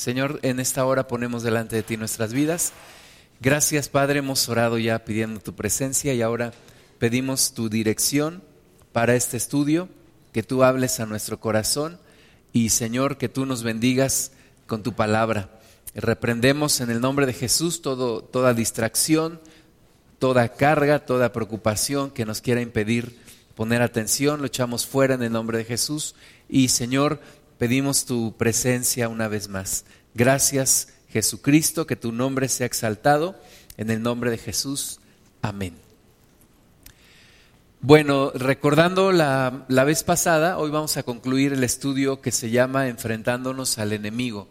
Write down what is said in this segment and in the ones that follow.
Señor, en esta hora ponemos delante de ti nuestras vidas. Gracias, Padre, hemos orado ya pidiendo tu presencia y ahora pedimos tu dirección para este estudio, que tú hables a nuestro corazón y, Señor, que tú nos bendigas con tu palabra. Reprendemos en el nombre de Jesús todo, toda distracción, toda carga, toda preocupación que nos quiera impedir poner atención, lo echamos fuera en el nombre de Jesús y Señor, pedimos tu presencia una vez más. Gracias Jesucristo, que tu nombre sea exaltado en el nombre de Jesús. Amén. Bueno, recordando la, la, vez pasada, hoy vamos a concluir el estudio que se llama Enfrentándonos al enemigo.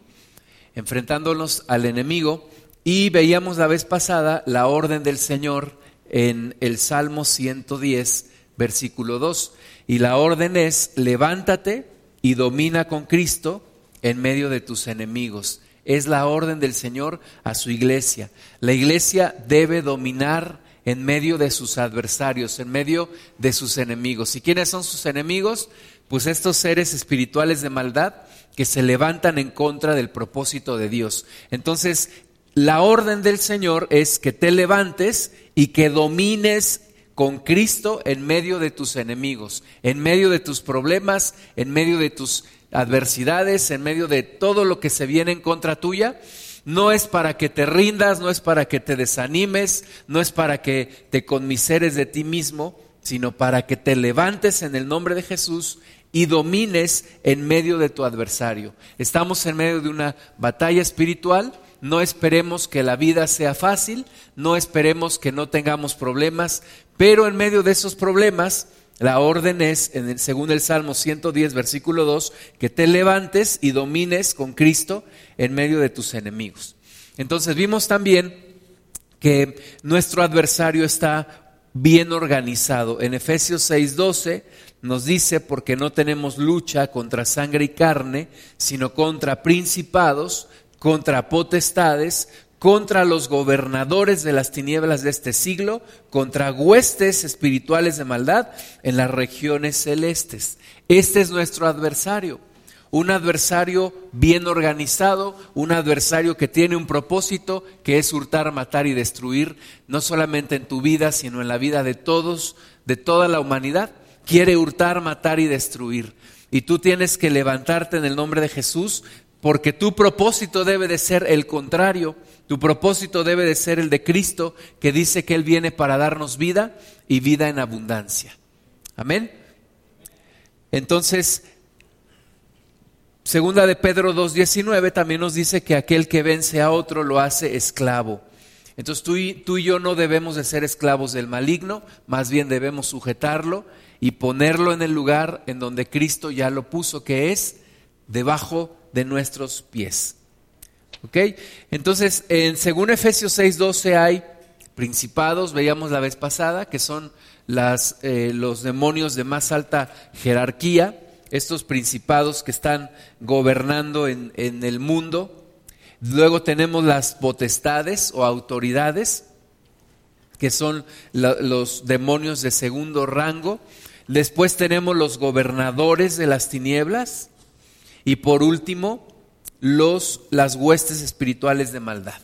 Enfrentándonos al enemigo y veíamos la vez pasada la orden del Señor en el Salmo 110, versículo 2. Y la orden es, levántate y domina con Cristo en medio de tus enemigos. Es la orden del Señor a su iglesia. La iglesia debe dominar en medio de sus adversarios, en medio de sus enemigos. ¿Y quiénes son sus enemigos? Pues estos seres espirituales de maldad que se levantan en contra del propósito de Dios. Entonces, la orden del Señor es que te levantes y que domines con Cristo en medio de tus enemigos, en medio de tus problemas, en medio de tus adversidades, en medio de todo lo que se viene en contra tuya. No es para que te rindas, no es para que te desanimes, no es para que te conmiseres de ti mismo, sino para que te levantes en el nombre de Jesús y domines en medio de tu adversario. Estamos en medio de una batalla espiritual no esperemos que la vida sea fácil, no esperemos que no tengamos problemas, pero en medio de esos problemas, la orden es, según el Salmo 110, versículo 2, que te levantes y domines con Cristo en medio de tus enemigos. Entonces vimos también que nuestro adversario está bien organizado. En Efesios 6:12 nos dice, porque no tenemos lucha contra sangre y carne, sino contra principados, contra potestades, contra los gobernadores de las tinieblas de este siglo, contra huestes espirituales de maldad en las regiones celestes. Este es nuestro adversario, un adversario bien organizado, un adversario que tiene un propósito que es hurtar, matar y destruir, no solamente en tu vida, sino en la vida de todos, de toda la humanidad. Quiere hurtar, matar y destruir. Y tú tienes que levantarte en el nombre de Jesús, porque tu propósito debe de ser el contrario. Tu propósito debe de ser el de Cristo, que dice que Él viene para darnos vida y vida en abundancia. Amén. Entonces, segunda de Pedro 2.19 también nos dice que aquel que vence a otro lo hace esclavo. Entonces tú y, tú y yo no debemos de ser esclavos del maligno, más bien debemos sujetarlo y ponerlo en el lugar en donde Cristo ya lo puso, que es debajo de nuestros pies. ¿Ok? Entonces, en, según Efesios 6:12 hay principados, veíamos la vez pasada, que son eh, los demonios de más alta jerarquía, estos principados que están gobernando en, en el mundo. Luego tenemos las potestades o autoridades, que son los demonios de segundo rango. Después tenemos los gobernadores de las tinieblas, y por último, los, las huestes espirituales de maldad.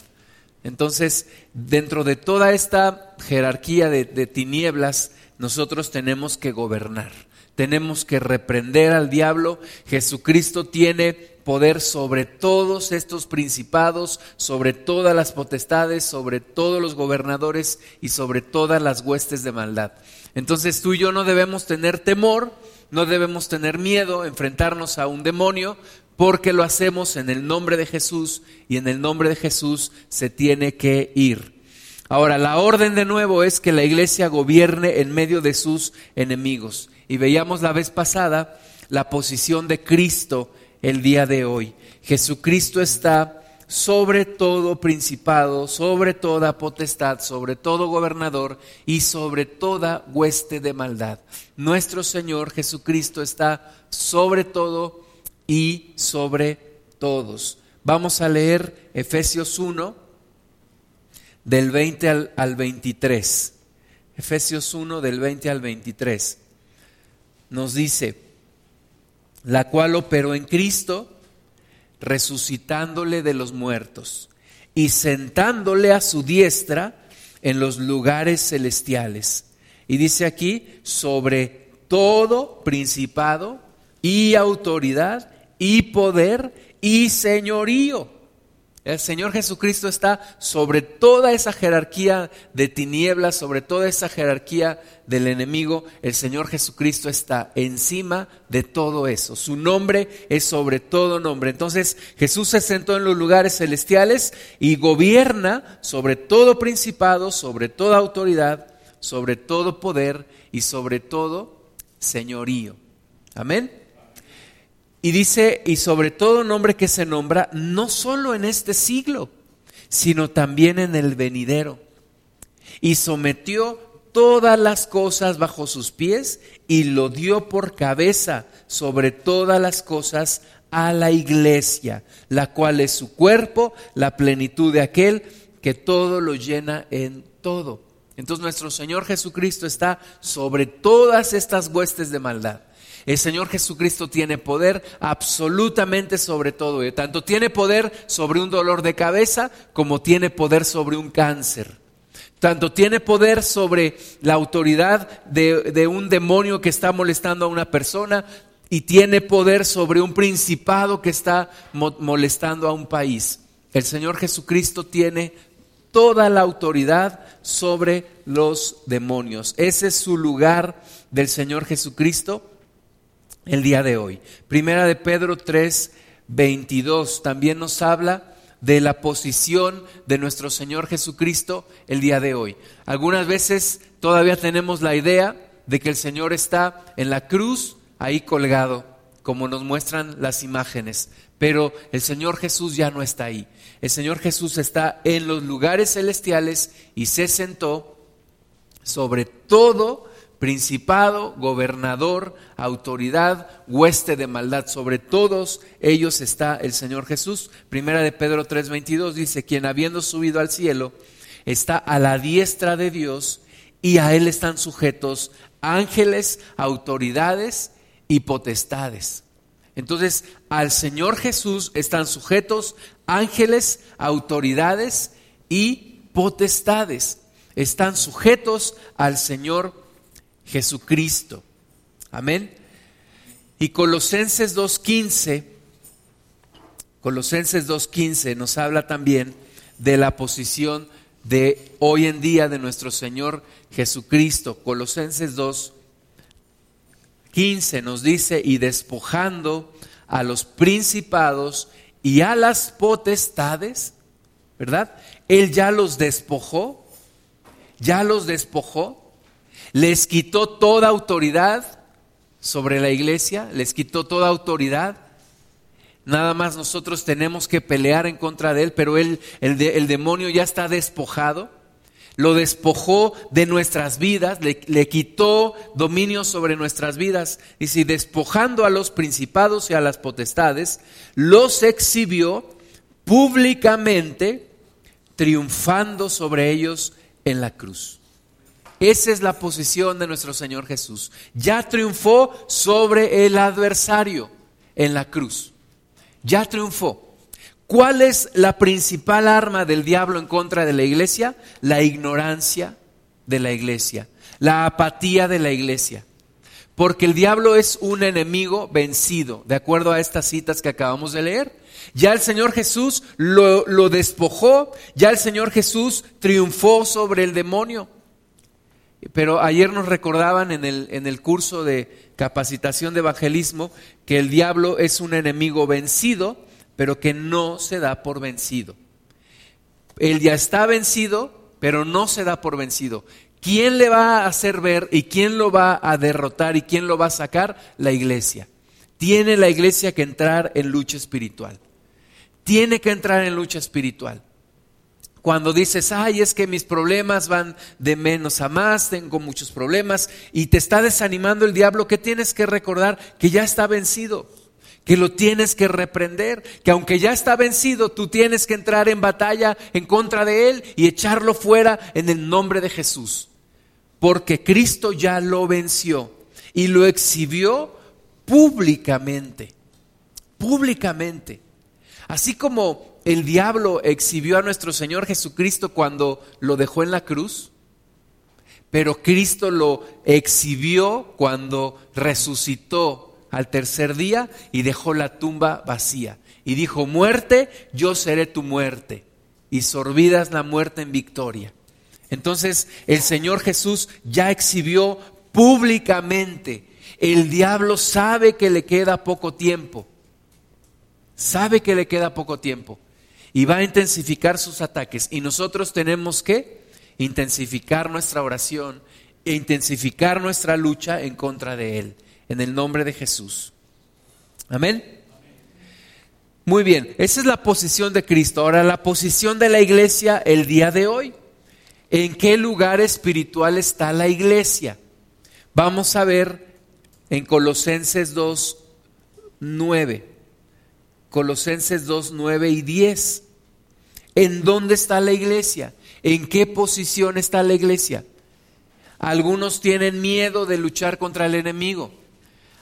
Entonces, dentro de toda esta jerarquía de, de tinieblas, nosotros tenemos que gobernar, tenemos que reprender al diablo. Jesucristo tiene poder sobre todos estos principados, sobre todas las potestades, sobre todos los gobernadores y sobre todas las huestes de maldad. Entonces tú y yo no debemos tener temor, no debemos tener miedo, enfrentarnos a un demonio, porque lo hacemos en el nombre de Jesús y en el nombre de Jesús se tiene que ir. Ahora, la orden de nuevo es que la iglesia gobierne en medio de sus enemigos. Y veíamos la vez pasada la posición de Cristo el día de hoy. Jesucristo está sobre todo principado, sobre toda potestad, sobre todo gobernador y sobre toda hueste de maldad. Nuestro Señor Jesucristo está sobre todo y sobre todos. Vamos a leer Efesios 1 del 20 al, al 23. Efesios 1 del 20 al 23. Nos dice, la cual operó en Cristo resucitándole de los muertos y sentándole a su diestra en los lugares celestiales. Y dice aquí, sobre todo principado y autoridad y poder y señorío el Señor Jesucristo está sobre toda esa jerarquía de tinieblas, sobre toda esa jerarquía del enemigo. El Señor Jesucristo está encima de todo eso. Su nombre es sobre todo nombre. Entonces Jesús se sentó en los lugares celestiales y gobierna sobre todo principado, sobre toda autoridad, sobre todo poder y sobre todo señorío. Amén. Y dice, y sobre todo nombre que se nombra no solo en este siglo, sino también en el venidero. Y sometió todas las cosas bajo sus pies y lo dio por cabeza sobre todas las cosas a la iglesia, la cual es su cuerpo, la plenitud de aquel que todo lo llena en todo. Entonces nuestro Señor Jesucristo está sobre todas estas huestes de maldad. El Señor Jesucristo tiene poder absolutamente sobre todo. Y tanto tiene poder sobre un dolor de cabeza como tiene poder sobre un cáncer. Tanto tiene poder sobre la autoridad de un demonio que está molestando a una persona y tiene poder sobre un principado que está molestando a un país. El Señor Jesucristo tiene toda la autoridad sobre los demonios. Ese es su lugar del Señor Jesucristo el día de hoy. Primera de Pedro 3, 22 también nos habla de la posición de nuestro Señor Jesucristo el día de hoy. Algunas veces todavía tenemos la idea de que el Señor está en la cruz ahí colgado, como nos muestran las imágenes, pero el Señor Jesús ya no está ahí. El Señor Jesús está en los lugares celestiales y se sentó sobre todo principado, gobernador, autoridad, hueste de maldad. Sobre todos ellos está el Señor Jesús. Primera de Pedro 3:22 dice, quien habiendo subido al cielo está a la diestra de Dios y a él están sujetos ángeles, autoridades y potestades. Entonces, al Señor Jesús están sujetos ángeles, autoridades y potestades. Están sujetos al Señor Jesucristo. Amén. Y Colosenses 2.15, Colosenses 2.15 nos habla también de la posición de hoy en día de nuestro Señor Jesucristo. Colosenses 2.15 nos dice, y despojando a los principados y a las potestades, ¿verdad? Él ya los despojó, ya los despojó les quitó toda autoridad sobre la iglesia, les quitó toda autoridad. Nada más nosotros tenemos que pelear en contra de él, pero él, el, el demonio ya está despojado. Lo despojó de nuestras vidas, le, le quitó dominio sobre nuestras vidas. Y si despojando a los principados y a las potestades, los exhibió públicamente, triunfando sobre ellos en la cruz. Esa es la posición de nuestro Señor Jesús. Ya triunfó sobre el adversario en la cruz. Ya triunfó. ¿Cuál es la principal arma del diablo en contra de la iglesia? La ignorancia de la iglesia, la apatía de la iglesia. Porque el diablo es un enemigo vencido, de acuerdo a estas citas que acabamos de leer. Ya el Señor Jesús lo, despojó, ya el Señor Jesús triunfó sobre el demonio. Pero ayer nos recordaban en el, en el curso de capacitación de evangelismo que el diablo es un enemigo vencido, pero que no se da por vencido. Él ya está vencido, pero no se da por vencido. ¿Quién le va a hacer ver y quién lo va a derrotar y quién lo va a sacar? La iglesia. Tiene la iglesia que entrar en lucha espiritual. Tiene que entrar en lucha espiritual. Cuando dices, ay, es que mis problemas van de menos a más, tengo muchos problemas, y te está desanimando el diablo, que tienes que recordar que ya está vencido, que lo tienes que reprender, que aunque ya está vencido, tú tienes que entrar en batalla en contra de él y echarlo fuera en el nombre de Jesús. Porque Cristo ya lo venció y lo exhibió públicamente, públicamente. Así como el diablo exhibió a nuestro Señor Jesucristo cuando lo dejó en la cruz, pero Cristo lo exhibió cuando resucitó al tercer día y dejó la tumba vacía. Y dijo, muerte, yo seré tu muerte. Y sorbidas la muerte en victoria. Entonces el Señor Jesús ya exhibió públicamente. El diablo sabe que le queda poco tiempo. Sabe que le queda poco tiempo. Y va a intensificar sus ataques. Y nosotros tenemos que intensificar nuestra oración e intensificar nuestra lucha en contra de él. En el nombre de Jesús. Amén. Muy bien, esa es la posición de Cristo. Ahora, la posición de la iglesia el día de hoy. ¿En qué lugar espiritual está la iglesia? Vamos a ver en Colosenses 2, 9. Colosenses 2, 9 y 10. ¿En dónde está la iglesia? ¿En qué posición está la iglesia? Algunos tienen miedo de luchar contra el enemigo.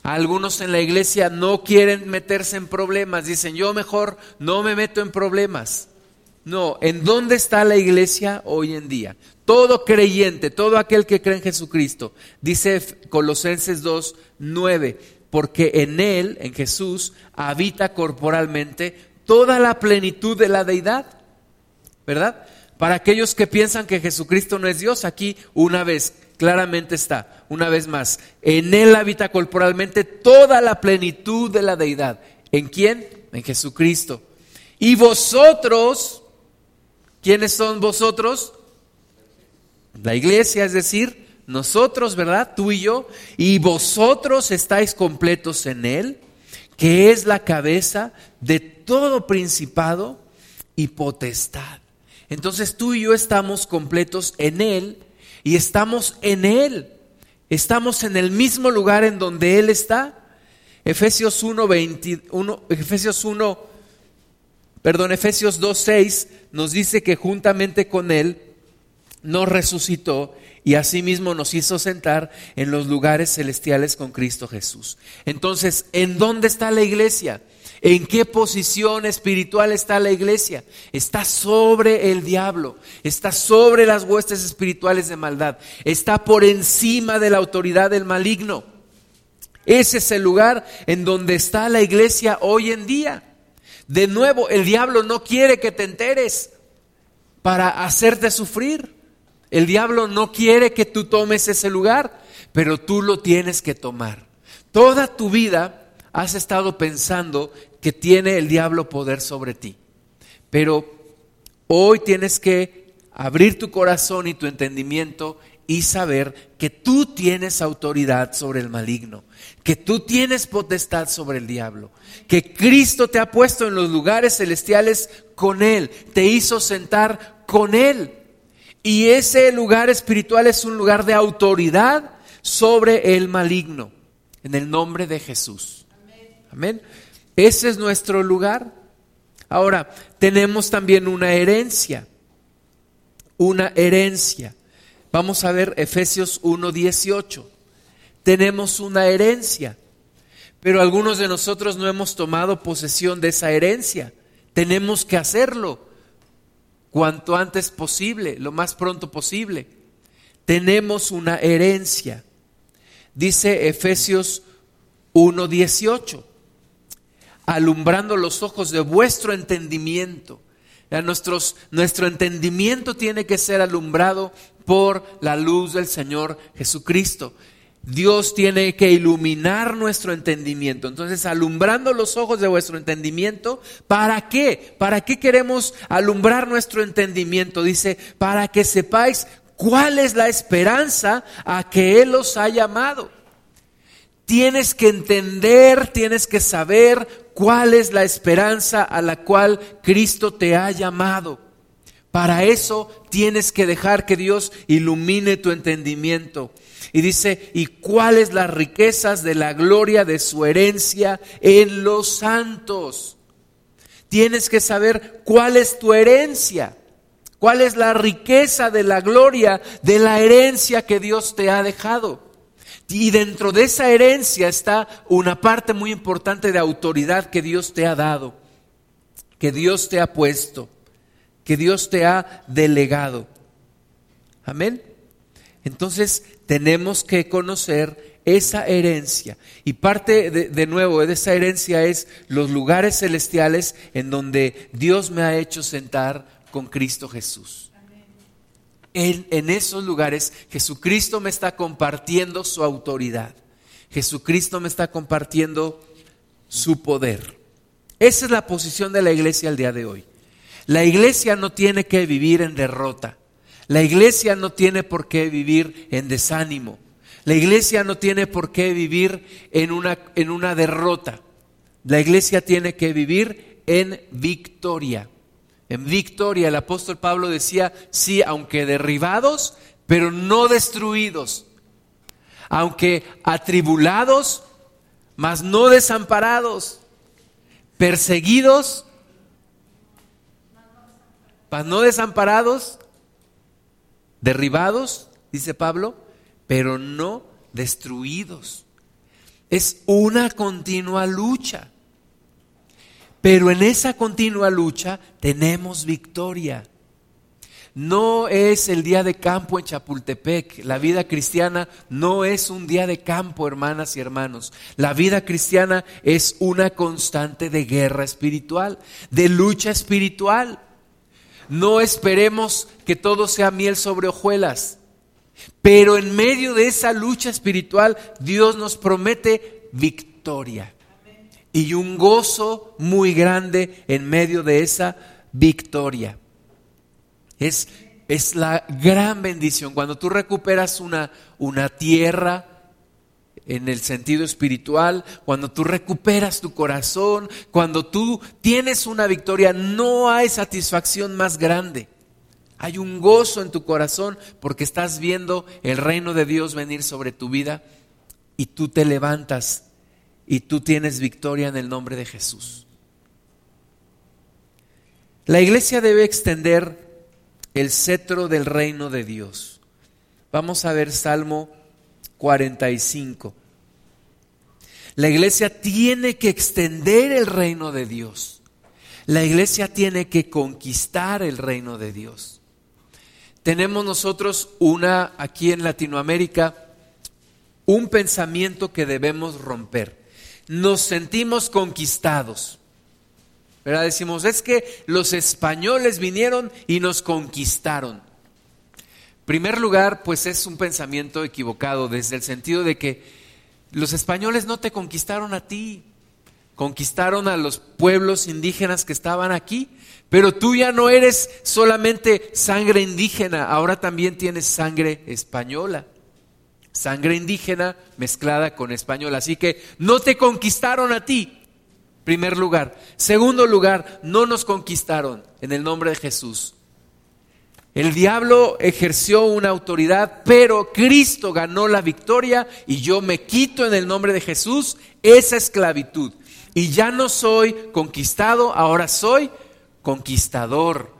Algunos en la iglesia no quieren meterse en problemas. Dicen, yo mejor no me meto en problemas. No, ¿en dónde está la iglesia hoy en día? Todo creyente, todo aquel que cree en Jesucristo, dice Colosenses 2, 9, porque en Él, en Jesús, habita corporalmente toda la plenitud de la deidad. ¿Verdad? Para aquellos que piensan que Jesucristo no es Dios, aquí una vez, claramente está, una vez más, en Él habita corporalmente toda la plenitud de la deidad. ¿En quién? En Jesucristo. Y vosotros, ¿Quiénes son vosotros? La iglesia, es decir, nosotros, ¿verdad? Tú y yo. Y vosotros estáis completos en Él, que es la cabeza de todo principado y potestad. Entonces tú y yo estamos completos en Él y estamos en Él. Estamos en el mismo lugar en donde Él está. Efesios 1, 21, Efesios 1 perdón, Efesios 2.6 nos dice que juntamente con Él nos resucitó y asimismo nos hizo sentar en los lugares celestiales con Cristo Jesús. Entonces, ¿en dónde está la iglesia? ¿En qué posición espiritual está la iglesia? Está sobre el diablo, está sobre las huestes espirituales de maldad, está por encima de la autoridad del maligno. Ese es el lugar en donde está la iglesia hoy en día. De nuevo, el diablo no quiere que te enteres para hacerte sufrir. El diablo no quiere que tú tomes ese lugar, pero tú lo tienes que tomar. Toda tu vida has estado pensando que tiene el diablo poder sobre ti. Pero hoy tienes que abrir tu corazón y tu entendimiento y saber que tú tienes autoridad sobre el maligno, que tú tienes potestad sobre el diablo, que Cristo te ha puesto en los lugares celestiales con Él, te hizo sentar con Él. Y ese lugar espiritual es un lugar de autoridad sobre el maligno, en el nombre de Jesús. Amén. Ese es nuestro lugar. Ahora, tenemos también una herencia, una herencia. Vamos a ver Efesios 1.18. Tenemos una herencia, pero algunos de nosotros no hemos tomado posesión de esa herencia. Tenemos que hacerlo cuanto antes posible, lo más pronto posible. Tenemos una herencia. Dice Efesios 1.18, alumbrando los ojos de vuestro entendimiento. nuestro entendimiento tiene que ser alumbrado por la luz del Señor Jesucristo. Dios tiene que iluminar nuestro entendimiento. Entonces, alumbrando los ojos de vuestro entendimiento, ¿para qué? ¿Para qué queremos alumbrar nuestro entendimiento? Dice, para que sepáis cuál es la esperanza a que Él os ha llamado. Tienes que entender, tienes que saber cuál es la esperanza a la cual Cristo te ha llamado. Para eso tienes que dejar que Dios ilumine tu entendimiento. Y dice, ¿y cuáles las riquezas de la gloria de su herencia en los santos? Tienes que saber cuál es tu herencia, cuál es la riqueza de la gloria de la herencia que Dios te ha dejado. Y dentro de esa herencia está una parte muy importante de autoridad que Dios te ha dado. que Dios te ha puesto, que Dios te ha delegado. Amén. Entonces tenemos que conocer esa herencia. Y parte de, nuevo de esa herencia es los lugares celestiales en donde Dios me ha hecho sentar con Cristo Jesús. En, esos lugares Jesucristo me está compartiendo su autoridad. Jesucristo me está compartiendo su poder. Esa es la posición de la iglesia al día de hoy. La iglesia no tiene que vivir en derrota. La iglesia no tiene por qué vivir en desánimo. La iglesia no tiene por qué vivir en una, en una derrota. La iglesia tiene que vivir en victoria. En victoria, el apóstol Pablo decía, sí, aunque derribados, pero no destruidos. Aunque atribulados, mas no desamparados. Perseguidos, mas no desamparados. Derribados, dice Pablo, pero no destruidos. Es una continua lucha. Pero en esa continua lucha tenemos victoria. No es el día de campo en Chapultepec. La vida cristiana no es un día de campo, hermanas y hermanos. La vida cristiana es una constante de guerra espiritual, de lucha espiritual. No esperemos que todo sea miel sobre hojuelas. Pero en medio de esa lucha espiritual, Dios nos promete victoria y un gozo muy grande en medio de esa victoria. Es, es la gran bendición. Cuando tú recuperas una, una tierra, en el sentido espiritual, cuando tú recuperas tu corazón, cuando tú tienes una victoria, no hay satisfacción más grande. Hay un gozo en tu corazón porque estás viendo el reino de Dios venir sobre tu vida y tú te levantas y tú tienes victoria en el nombre de Jesús. La iglesia debe extender el cetro del reino de Dios. Vamos a ver Salmo 45. La iglesia tiene que extender el reino de Dios. La iglesia tiene que conquistar el reino de Dios tenemos nosotros una, aquí en Latinoamérica, un pensamiento que debemos romper. Nos sentimos conquistados. ¿Verdad? Decimos, es que los españoles vinieron y nos conquistaron. Primer lugar, pues es un pensamiento equivocado desde el sentido de que los españoles no te conquistaron a ti, conquistaron a los pueblos indígenas que estaban aquí pero tú ya no eres solamente sangre indígena, ahora también tienes sangre española. Sangre indígena mezclada con española. Así que no te conquistaron a ti, primer lugar. Segundo lugar, no nos conquistaron en el nombre de Jesús. El diablo ejerció una autoridad, pero Cristo ganó la victoria y yo me quito en el nombre de Jesús esa esclavitud. Y ya no soy conquistado, ahora soy conquistador.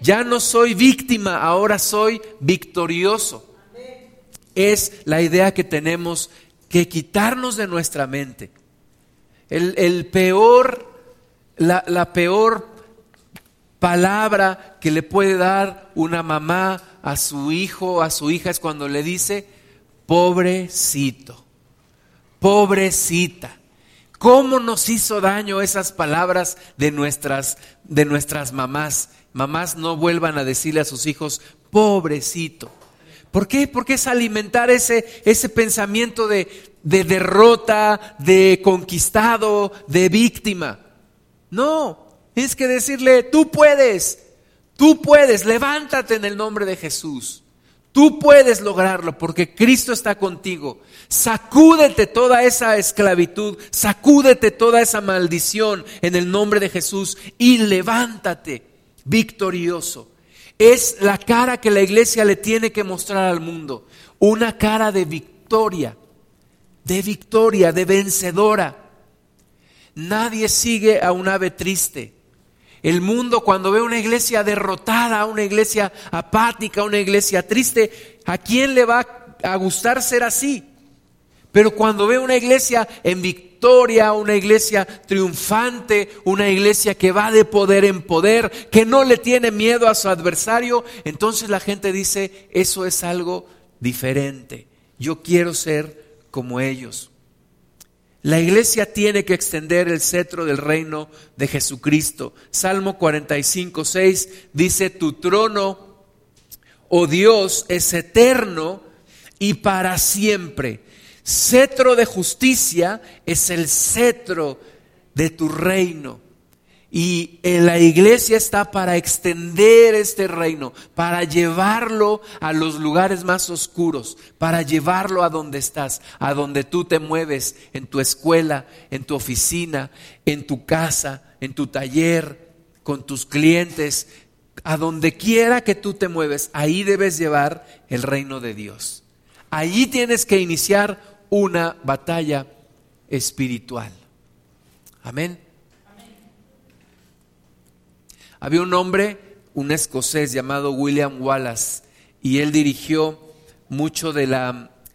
Ya no soy víctima, ahora soy victorioso. Es la idea que tenemos que quitarnos de nuestra mente. El, peor, la, la peor palabra que le puede dar una mamá a su hijo, a su hija, es cuando le dice, pobrecito, pobrecita. ¿Cómo nos hizo daño esas palabras de nuestras, de nuestras mamás? Mamás no vuelvan a decirle a sus hijos, pobrecito. ¿Por qué? Porque es alimentar ese, ese pensamiento de, de derrota, de conquistado, de víctima. No, es que decirle, tú puedes, tú puedes, levántate en el nombre de Jesús. Tú puedes lograrlo porque Cristo está contigo. Sacúdete toda esa esclavitud, sacúdete toda esa maldición en el nombre de Jesús y levántate victorioso. Es la cara que la iglesia le tiene que mostrar al mundo. Una cara de victoria, de victoria, de vencedora. Nadie sigue a un ave triste. El mundo cuando ve una iglesia derrotada, una iglesia apática, una iglesia triste, ¿a quién le va a gustar ser así? Pero cuando ve una iglesia en victoria, una iglesia triunfante, una iglesia que va de poder en poder, que no le tiene miedo a su adversario, entonces la gente dice, eso es algo diferente. Yo quiero ser como ellos. La iglesia tiene que extender el cetro del reino de Jesucristo. Salmo 45, 6 dice, tu trono, oh Dios, es eterno y para siempre. Cetro de justicia es el cetro de tu reino. Y la iglesia está para extender este reino, para llevarlo a los lugares más oscuros, para llevarlo a donde estás, a donde tú te mueves, en tu escuela, en tu oficina, en tu casa, en tu taller, con tus clientes, a donde quiera que tú te mueves, ahí debes llevar el reino de Dios. Allí tienes que iniciar una batalla espiritual. Amén. Había un hombre, un escocés llamado William Wallace, y él dirigió mucho del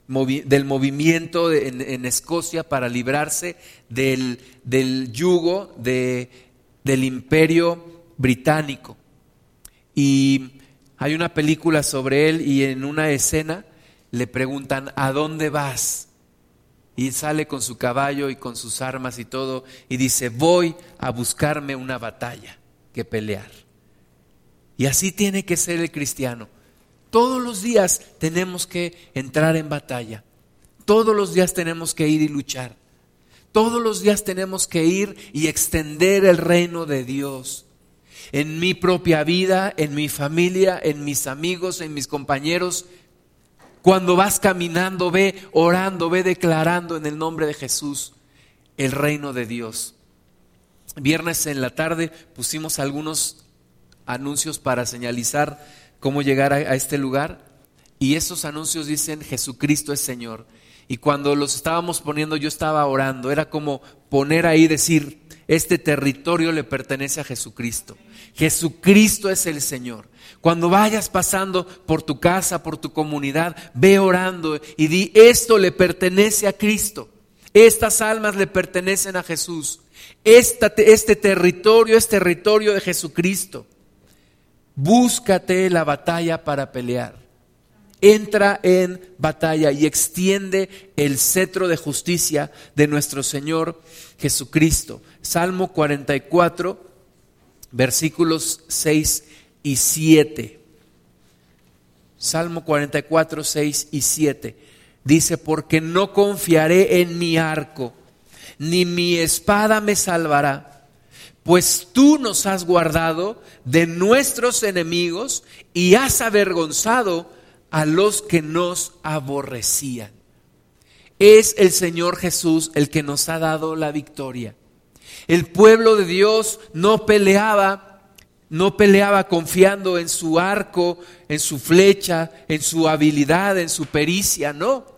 movimiento en, Escocia para librarse del, del yugo de, del imperio británico. Y hay una película sobre él y en una escena le preguntan, ¿a dónde vas? Y sale con su caballo y con sus armas y todo y dice, voy a buscarme una batalla que pelear. Y así tiene que ser el cristiano. Todos los días tenemos que entrar en batalla. Todos los días tenemos que ir y luchar. Todos los días tenemos que ir y extender el reino de Dios. En mi propia vida, en mi familia, en mis amigos, en mis compañeros. Cuando vas caminando, ve orando, ve declarando en el nombre de Jesús el reino de Dios viernes en la tarde pusimos algunos anuncios para señalizar cómo llegar a, este lugar y esos anuncios dicen Jesucristo es Señor. Y cuando los estábamos poniendo yo estaba orando, era como poner ahí, decir, este territorio le pertenece a Jesucristo. Jesucristo es el Señor. Cuando vayas pasando por tu casa, por tu comunidad, ve orando y di, esto le pertenece a Cristo. Estas almas le pertenecen a Jesús este territorio es territorio de Jesucristo. Búscate la batalla para pelear. Entra en batalla y extiende el cetro de justicia de nuestro Señor Jesucristo. Salmo 44, versículos 6 y 7. Salmo 44, 6 y 7. Dice, porque no confiaré en mi arco ni mi espada me salvará, pues tú nos has guardado de nuestros enemigos y has avergonzado a los que nos aborrecían. Es el Señor Jesús el que nos ha dado la victoria. El pueblo de Dios no peleaba, no peleaba confiando en su arco, en su flecha, en su habilidad, en su pericia, no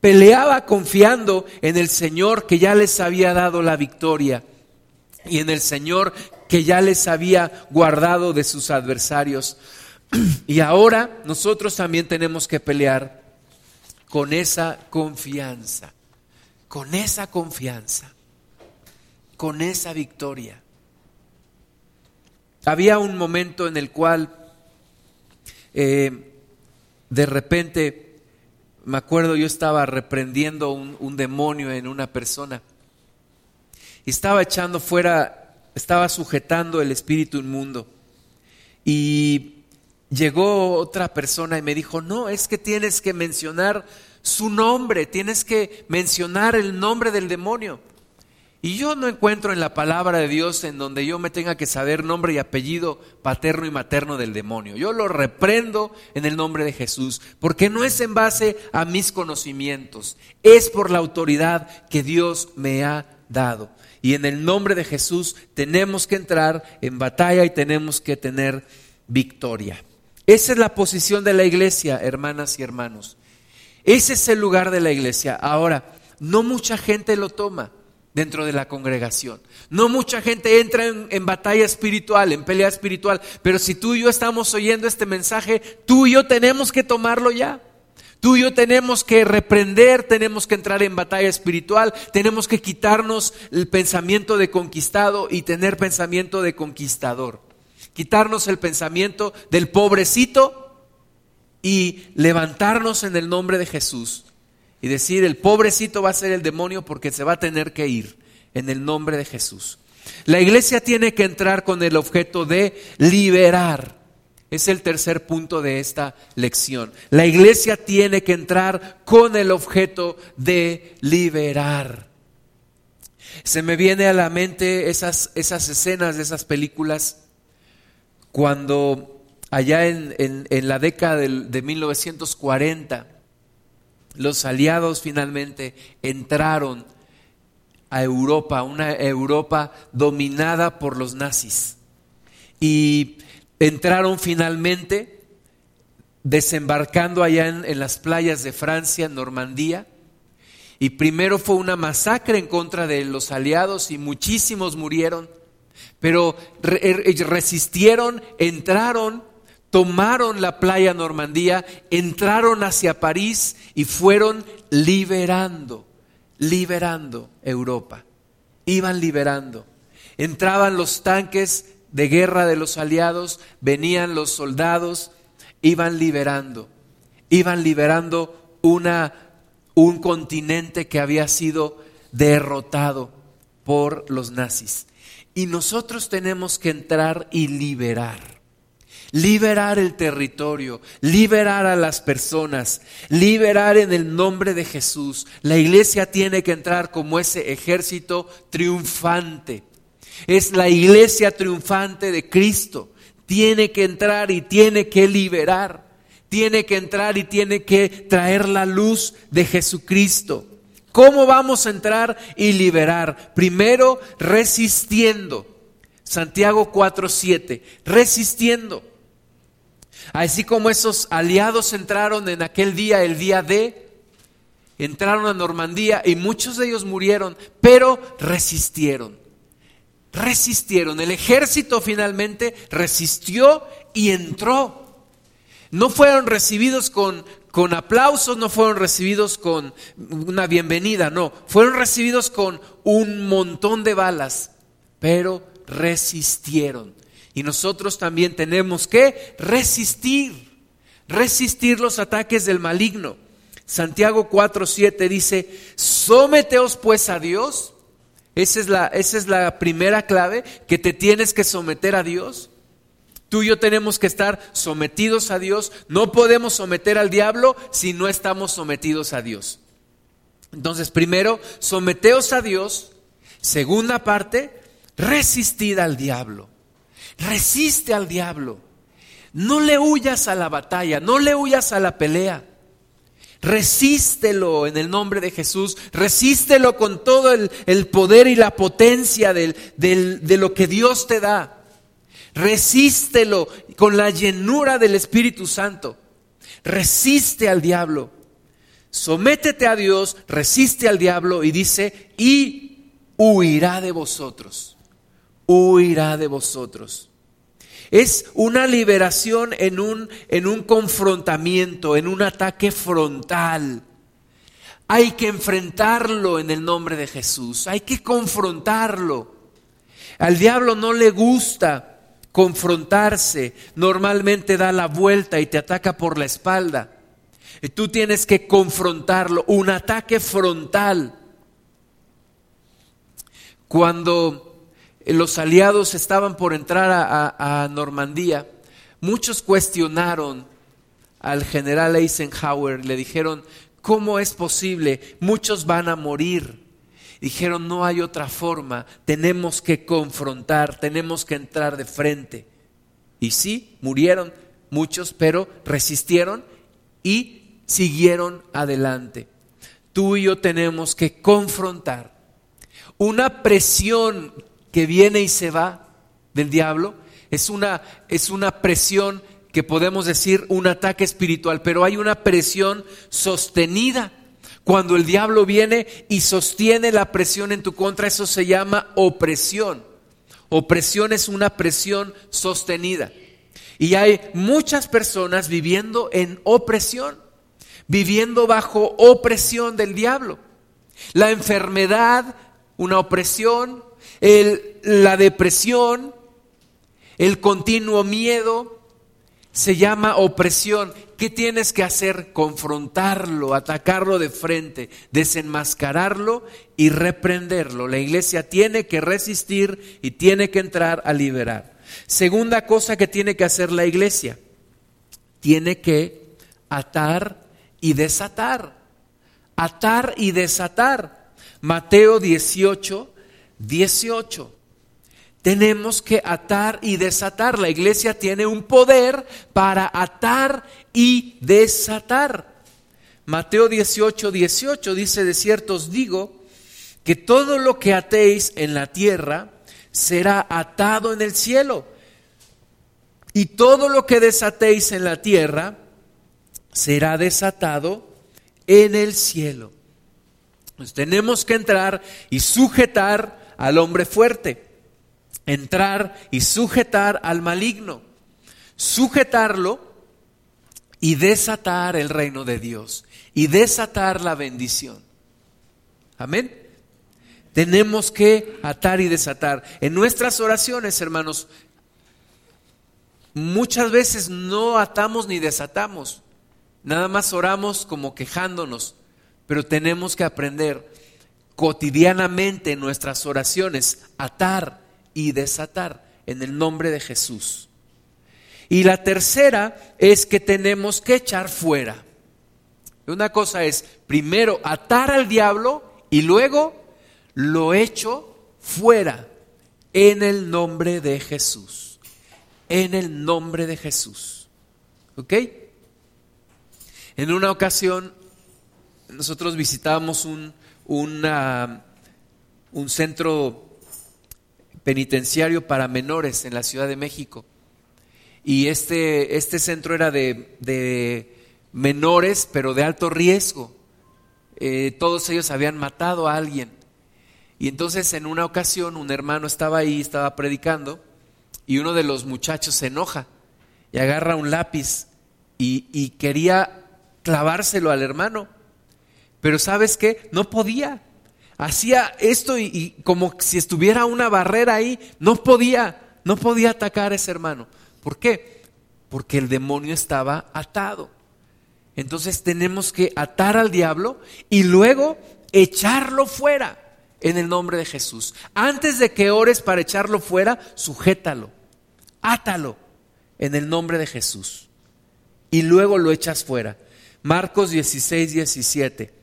peleaba confiando en el Señor que ya les había dado la victoria y en el Señor que ya les había guardado de sus adversarios. Y ahora nosotros también tenemos que pelear con esa confianza, con esa confianza, con esa victoria. Había un momento en el cual eh, de repente me acuerdo yo estaba reprendiendo un, demonio en una persona y estaba echando fuera, estaba sujetando el espíritu inmundo. Y llegó otra persona y me dijo, no, es que tienes que mencionar su nombre, tienes que mencionar el nombre del demonio. Y yo no encuentro en la palabra de Dios en donde yo me tenga que saber nombre y apellido paterno y materno del demonio. Yo lo reprendo en el nombre de Jesús, porque no es en base a mis conocimientos, es por la autoridad que Dios me ha dado. Y en el nombre de Jesús tenemos que entrar en batalla y tenemos que tener victoria. Esa es la posición de la iglesia, hermanas y hermanos. Ese es el lugar de la iglesia. Ahora, no mucha gente lo toma dentro de la congregación. No mucha gente entra en, batalla espiritual, en pelea espiritual, pero si tú y yo estamos oyendo este mensaje, tú y yo tenemos que tomarlo ya. Tú y yo tenemos que reprender, tenemos que entrar en batalla espiritual, tenemos que quitarnos el pensamiento de conquistado y tener pensamiento de conquistador. Quitarnos el pensamiento del pobrecito y levantarnos en el nombre de Jesús y decir, el pobrecito va a ser el demonio porque se va a tener que ir en el nombre de Jesús. La iglesia tiene que entrar con el objeto de liberar. Es el tercer punto de esta lección. La iglesia tiene que entrar con el objeto de liberar. Se me viene a la mente esas, esas escenas de esas películas cuando allá en, en, la década de, de 1940 los aliados finalmente entraron a Europa, una Europa dominada por los nazis. Y entraron finalmente desembarcando allá en, las playas de Francia, Normandía. Y primero fue una masacre en contra de los aliados y muchísimos murieron. Pero er, resistieron, entraron, tomaron la playa Normandía, entraron hacia París y fueron liberando liberando Europa. Iban liberando. Entraban los tanques de guerra de los aliados, venían los soldados, iban liberando. Iban liberando una, un continente que había sido derrotado por los nazis. Y nosotros tenemos que entrar y liberar liberar el territorio, liberar a las personas, liberar en el nombre de Jesús. La iglesia tiene que entrar como ese ejército triunfante. Es la iglesia triunfante de Cristo. Tiene que entrar y tiene que liberar. Tiene que entrar y tiene que traer la luz de Jesucristo. ¿Cómo vamos a entrar y liberar? Primero, resistiendo. Santiago 4:7, resistiendo. Así como esos aliados entraron en aquel día, el día de, entraron a Normandía y muchos de ellos murieron, pero resistieron. Resistieron. El ejército finalmente resistió y entró. No fueron recibidos con, con aplausos, no fueron recibidos con una bienvenida, no. Fueron recibidos con un montón de balas, pero resistieron. Y nosotros también tenemos que resistir, resistir los ataques del maligno. Santiago 4:7 dice, "Someteos pues a Dios." Esa es la esa es la primera clave que te tienes que someter a Dios. Tú y yo tenemos que estar sometidos a Dios. No podemos someter al diablo si no estamos sometidos a Dios. Entonces, primero, someteos a Dios. Segunda parte, resistid al diablo. Resiste al diablo. No le huyas a la batalla, no le huyas a la pelea. Resístelo en el nombre de Jesús, resístelo con todo el, poder y la potencia de lo que Dios te da. Resístelo con la llenura del Espíritu Santo. Resiste al diablo. Sométete a Dios, resiste al diablo y dice, y huirá de vosotros. Huirá de vosotros. Es una liberación en un, en un confrontamiento, en un ataque frontal. Hay que enfrentarlo en el nombre de Jesús, hay que confrontarlo. Al diablo no le gusta confrontarse, normalmente da la vuelta y te ataca por la espalda. Y tú tienes que confrontarlo, un ataque frontal. Cuando los aliados estaban por entrar a, Normandía, muchos cuestionaron al general Eisenhower, le dijeron, ¿cómo es posible? Muchos van a morir. Dijeron, no hay otra forma, tenemos que confrontar, tenemos que entrar de frente. Y sí, murieron muchos, pero resistieron y siguieron adelante. Tú y yo tenemos que confrontar una presión que viene y se va del diablo, es una, es una presión que podemos decir un ataque espiritual, pero hay una presión sostenida. Cuando el diablo viene y sostiene la presión en tu contra, eso se llama opresión. Opresión es una presión sostenida. Y hay muchas personas viviendo en opresión, viviendo bajo opresión del diablo. La enfermedad, una opresión, la depresión, el continuo miedo, se llama opresión. ¿Qué tienes que hacer? Confrontarlo, atacarlo de frente, desenmascararlo y reprenderlo. La iglesia tiene que resistir y tiene que entrar a liberar. Segunda cosa que tiene que hacer la iglesia, tiene que atar y desatar. Atar y desatar. Mateo 18, 18 tenemos que atar y desatar. La iglesia tiene un poder para atar y desatar. Mateo 18, 18 dice, de cierto os digo, que todo lo que atéis en la tierra será atado en el cielo. Y todo lo que desatéis en la tierra será desatado en el cielo. Pues tenemos que entrar y sujetar al hombre fuerte entrar y sujetar al maligno, sujetarlo y desatar el reino de Dios y desatar la bendición. Amén. Tenemos que atar y desatar. En nuestras oraciones, hermanos, muchas veces no atamos ni desatamos. Nada más oramos como quejándonos, pero tenemos que aprender cotidianamente en nuestras oraciones atar y desatar en el nombre de Jesús. Y la tercera es que tenemos que echar fuera. Una cosa es primero atar al diablo y luego lo echo fuera en el nombre de Jesús. En el nombre de Jesús. ¿Ok? En una ocasión nosotros visitábamos un, un centro penitenciario para menores en la Ciudad de México. Y este, este centro era de, menores, pero de alto riesgo. Eh, todos ellos habían matado a alguien. Y entonces en una ocasión un hermano estaba ahí, estaba predicando, y uno de los muchachos se enoja y agarra un lápiz y, y quería clavárselo al hermano. Pero sabes qué? No podía hacía esto y, como si estuviera una barrera ahí, no podía, no podía atacar a ese hermano. ¿Por qué? Porque el demonio estaba atado. Entonces tenemos que atar al diablo y luego echarlo fuera en el nombre de Jesús. Antes de que ores para echarlo fuera, sujétalo, átalo en el nombre de Jesús. Y luego lo echas fuera. Marcos 16, 17.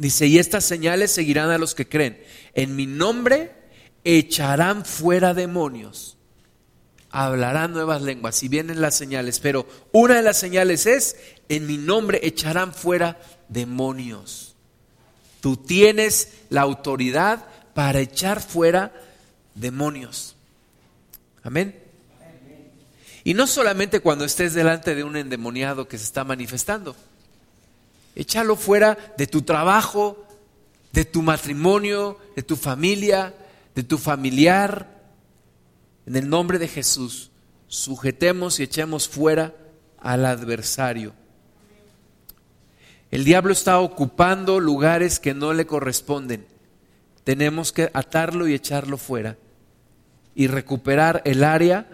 Dice, y estas señales seguirán a los que creen. En mi nombre echarán fuera demonios. Hablarán nuevas lenguas y vienen las señales. Pero una de las señales es, en mi nombre echarán fuera demonios. Tú tienes la autoridad para echar fuera demonios. Amén. Y no solamente cuando estés delante de un endemoniado que se está manifestando. Échalo fuera de tu trabajo, de tu matrimonio, de tu familia, de tu familiar. En el nombre de Jesús, sujetemos y echemos fuera al adversario. El diablo está ocupando lugares que no le corresponden. Tenemos que atarlo y echarlo fuera y recuperar el área,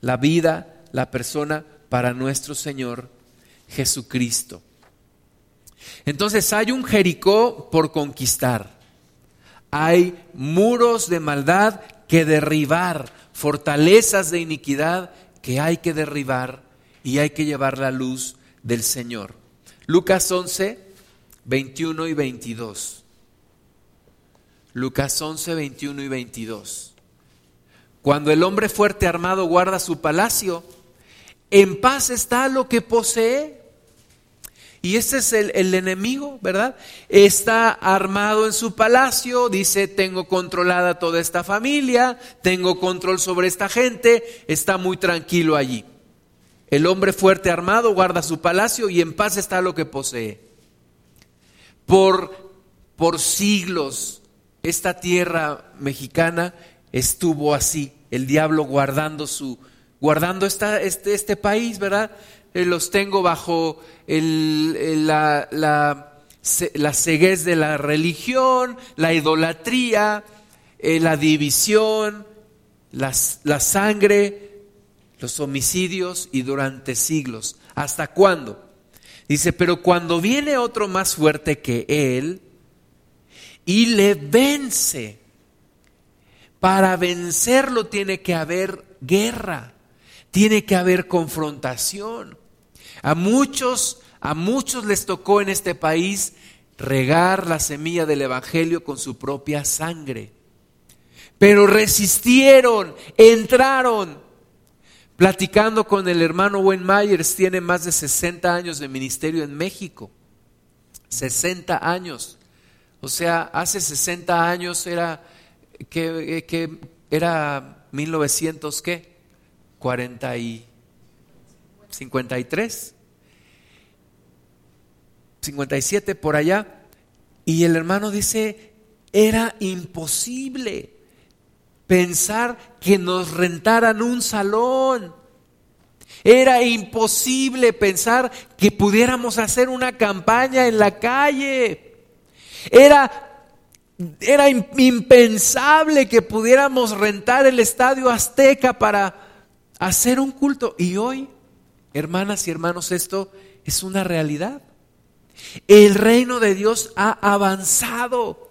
la vida, la persona para nuestro Señor Jesucristo. Entonces hay un Jericó por conquistar. Hay muros de maldad que derribar, fortalezas de iniquidad que hay que derribar y hay que llevar la luz del Señor. Lucas 11, 21 y 22. Lucas 11, 21 y 22. Cuando el hombre fuerte armado guarda su palacio, en paz está lo que posee y este es el, enemigo, ¿verdad? Está armado en su palacio, dice, tengo controlada toda esta familia, tengo control sobre esta gente, está muy tranquilo allí. El hombre fuerte armado guarda su palacio y en paz está lo que posee. Por, por siglos esta tierra mexicana estuvo así, el diablo guardando su guardando este, este país, ¿verdad? Eh, los tengo bajo la, la, ceguez de la religión, la idolatría, eh, la división, la sangre, los homicidios y durante siglos. ¿Hasta cuándo? Dice, pero cuando viene otro más fuerte que él y le vence, para vencerlo tiene que haber guerra, tiene que haber confrontación. A muchos, a muchos les tocó en este país regar la semilla del Evangelio con su propia sangre. Pero resistieron, entraron, platicando con el hermano Wayne Myers, tiene más de 60 años de ministerio en México. 60 años. O sea, hace 60 años era que, que era 1900 qué? 40 y 53. 57 por allá. Y el hermano dice, era imposible pensar que nos rentaran un salón. Era imposible pensar que pudiéramos hacer una campaña en la calle. Era, era impensable que pudiéramos rentar el estadio Azteca para hacer un culto. Y hoy, hermanas y hermanos, esto es una realidad. El reino de Dios ha avanzado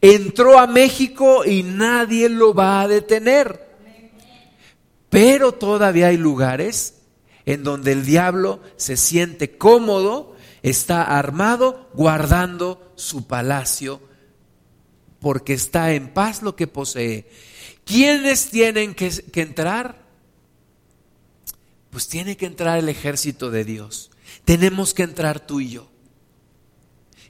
entró a México y nadie lo va a detener. Pero todavía hay lugares en donde el diablo se siente cómodo, está armado, guardando su palacio, porque está en paz lo que posee. ¿Quiénes tienen que, que entrar? Pues tiene que entrar el ejército de Dios. Tenemos que entrar tú y yo.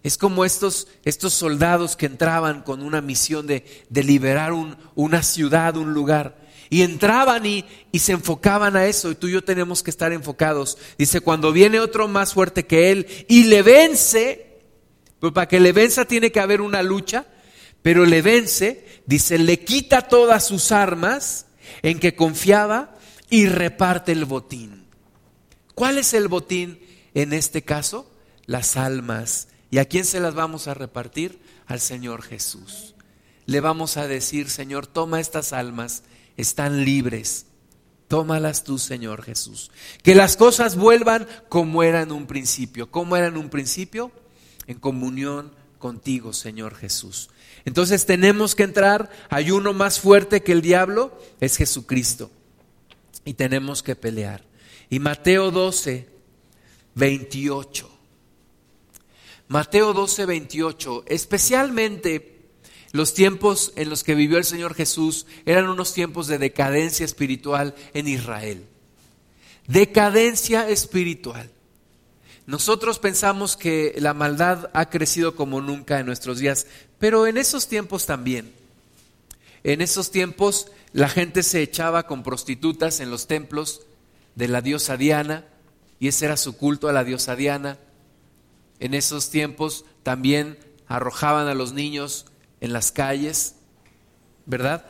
Es como estos, estos soldados que entraban con una misión de, liberar una ciudad, un lugar. Y entraban y, y, se enfocaban a eso. Y tú y yo tenemos que estar enfocados. Dice, cuando viene otro más fuerte que él y le vence, pues para que le venza tiene que haber una lucha, pero le vence, dice, le quita todas sus armas en que confiaba y reparte el botín. ¿Cuál es el botín en este caso? Las almas ¿Y a quién se las vamos a repartir? Al Señor Jesús. Le vamos a decir, Señor, toma estas almas, están libres. Tómalas tú, Señor Jesús. Que las cosas vuelvan como eran un principio. ¿Cómo eran un principio? En comunión contigo, Señor Jesús. Entonces tenemos que entrar, hay uno más fuerte que el diablo, es Jesucristo. Y tenemos que pelear. Y Mateo 12, 28. Mateo 12, 28, especialmente los tiempos en los que vivió el Señor Jesús eran unos tiempos de decadencia espiritual en Israel. Decadencia espiritual. Nosotros pensamos que la maldad ha crecido como nunca en nuestros días, pero en esos tiempos también. En esos tiempos la gente se echaba con prostitutas en los templos de la diosa Diana, y ese era su culto a la diosa Diana. En esos tiempos también arrojaban a los niños en las calles, ¿verdad?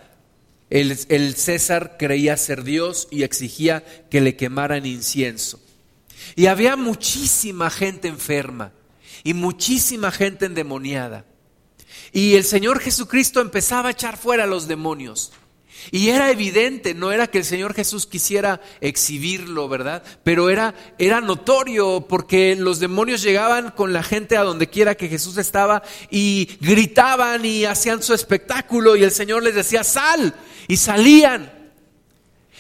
El, César creía ser Dios y exigía que le quemaran incienso. Y había muchísima gente enferma y muchísima gente endemoniada. Y el Señor Jesucristo empezaba a echar fuera a los demonios. Y era evidente, no era que el Señor Jesús quisiera exhibirlo, ¿verdad? Pero era, era notorio porque los demonios llegaban con la gente a donde quiera que Jesús estaba y gritaban y hacían su espectáculo y el Señor les decía, sal, y salían.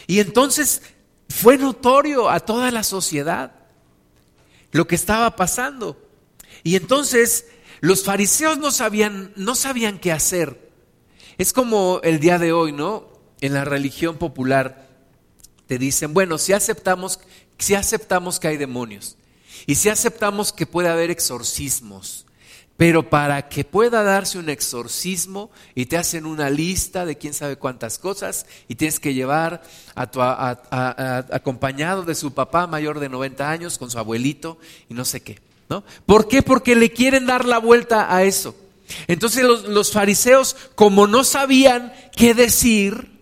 Y entonces fue notorio a toda la sociedad lo que estaba pasando. Y entonces los fariseos no sabían, no sabían qué hacer. Es como el día de hoy, ¿no? En la religión popular te dicen, bueno, si aceptamos, si aceptamos que hay demonios y si aceptamos que puede haber exorcismos, pero para que pueda darse un exorcismo y te hacen una lista de quién sabe cuántas cosas y tienes que llevar a tu acompañado de su papá mayor de 90 años con su abuelito y no sé qué, ¿no? ¿Por qué? Porque le quieren dar la vuelta a eso. Entonces los fariseos, como no sabían qué decir,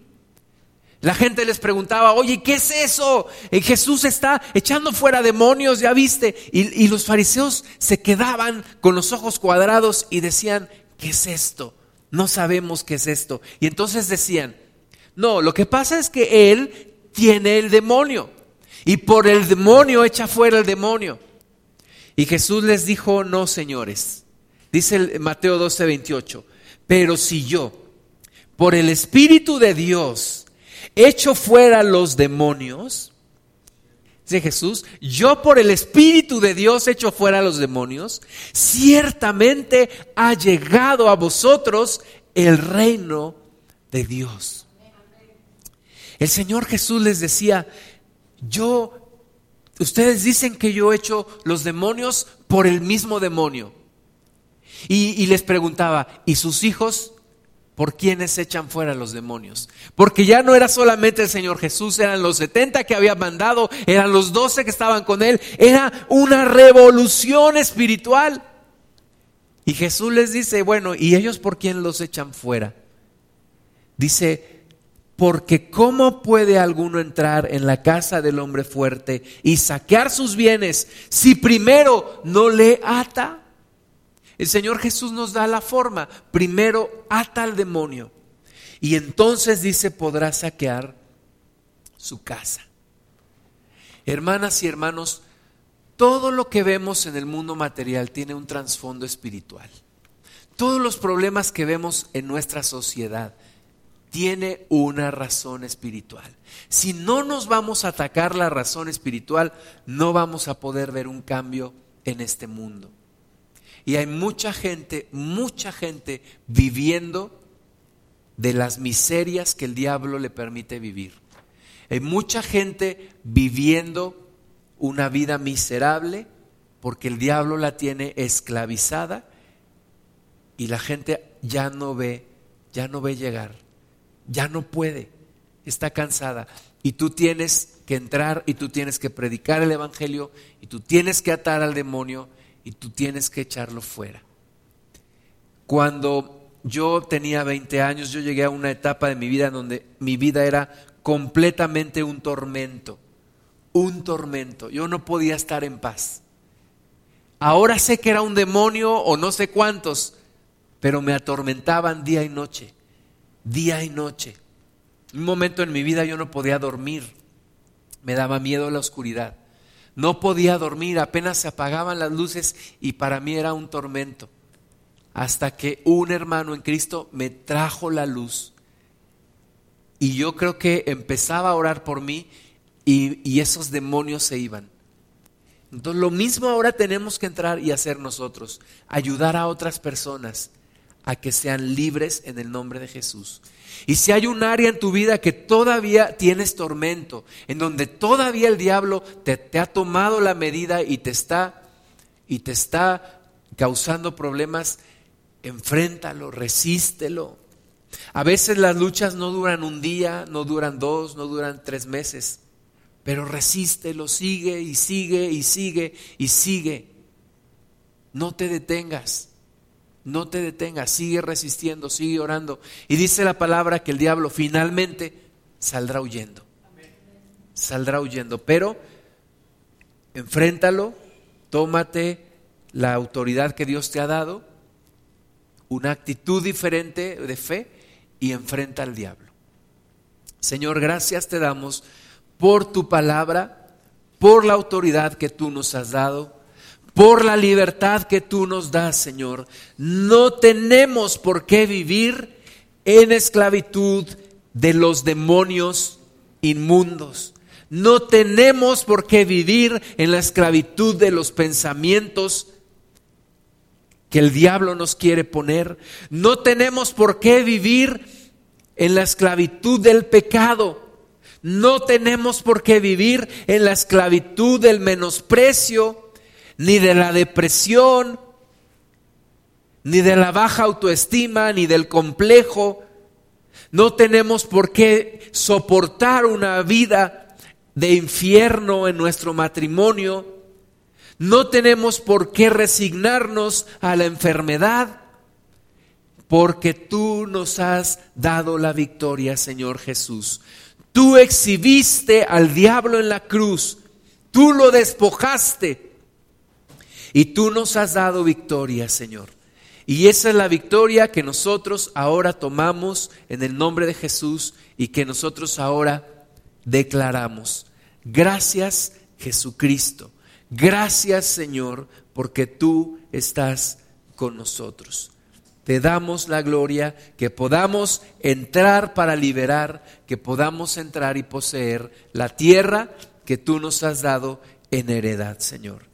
La gente les preguntaba, oye, ¿qué es eso? Eh, Jesús está echando fuera demonios, ya viste. Y, los fariseos se quedaban con los ojos cuadrados y decían, ¿qué es esto? No sabemos qué es esto. Y entonces decían, no, lo que pasa es que él tiene el demonio y por el demonio echa fuera el demonio. Y Jesús les dijo, no, señores. Dice Mateo 12, 28, pero si yo, por el Espíritu de Dios, echo fuera los demonios, dice Jesús, yo por el Espíritu de Dios echo fuera los demonios, ciertamente ha llegado a vosotros el reino de Dios. El Señor Jesús les decía, yo, ustedes dicen que yo echo los demonios por el mismo demonio. Y, les preguntaba, ¿y sus hijos? ¿Por quiénes echan fuera los demonios? Porque ya no era solamente el Señor Jesús, eran los 70 que había mandado, eran los 12 que estaban con él, era una revolución espiritual. Y Jesús les dice, bueno, ¿y ellos por quién los echan fuera? Dice, porque ¿cómo puede alguno entrar en la casa del hombre fuerte y saquear sus bienes si primero no le ata? El Señor Jesús nos da la forma. Primero ata al demonio y entonces dice podrá saquear su casa. Hermanas y hermanos, todo lo que vemos en el mundo material tiene un trasfondo espiritual. Todos los problemas que vemos en nuestra sociedad tiene una razón espiritual. Si no nos vamos a atacar la razón espiritual, no vamos a poder ver un cambio en este mundo. Y hay mucha gente, mucha gente viviendo de las miserias que el diablo le permite vivir. Hay mucha gente viviendo una vida miserable porque el diablo la tiene esclavizada y la gente ya no ve, ya no ve llegar ya no puede, está cansada. Y tú tienes que entrar y tú tienes que predicar el Evangelio y tú tienes que atar al demonio y tú tienes que echarlo fuera. Cuando yo tenía 20 años, yo llegué a una etapa de mi vida en donde mi vida era completamente un tormento, un tormento. Yo no podía estar en paz. Ahora sé que era un demonio o no sé cuántos, pero me atormentaban día y noche día y noche. Un momento en mi vida yo no podía dormir, me daba miedo la oscuridad. No podía dormir, apenas se apagaban las luces y para mí era un tormento. Hasta que un hermano en Cristo me trajo la luz. Y yo creo que empezaba a orar por mí y, y esos demonios se iban. Entonces lo mismo ahora tenemos que entrar y hacer nosotros, ayudar a otras personas a que sean libres en el nombre de Jesús. Y si hay un área en tu vida que todavía tienes tormento, en donde todavía el diablo te, ha tomado la medida y te está y te está causando problemas, enfréntalo, resístelo. A veces las luchas no duran un día, no duran dos, no duran tres meses, pero resístelo, sigue y sigue y sigue y sigue. No te detengas. No te detengas, sigue resistiendo, sigue orando. Y dice la palabra que el diablo finalmente saldrá huyendo. Saldrá huyendo. Pero enfréntalo, tómate la autoridad que Dios te ha dado, una actitud diferente de fe y enfrenta al diablo. Señor, gracias te damos por tu palabra, por la autoridad que tú nos has dado por la libertad que tú nos das, Señor. No tenemos por qué vivir en esclavitud de los demonios inmundos. No tenemos por qué vivir en la esclavitud de los pensamientos que el diablo nos quiere poner. No tenemos por qué vivir en la esclavitud del pecado. No tenemos por qué vivir en la esclavitud del menosprecio ni de la depresión, ni de la baja autoestima, ni del complejo. No tenemos por qué soportar una vida de infierno en nuestro matrimonio. No tenemos por qué resignarnos a la enfermedad, porque tú nos has dado la victoria, Señor Jesús. Tú exhibiste al diablo en la cruz, tú lo despojaste y tú nos has dado victoria, Señor. Y esa es la victoria que nosotros ahora tomamos en el nombre de Jesús y que nosotros ahora declaramos. Gracias Jesucristo. Gracias Señor porque tú estás con nosotros. Te damos la gloria, que podamos entrar para liberar, que podamos entrar y poseer la tierra que tú nos has dado en heredad, Señor.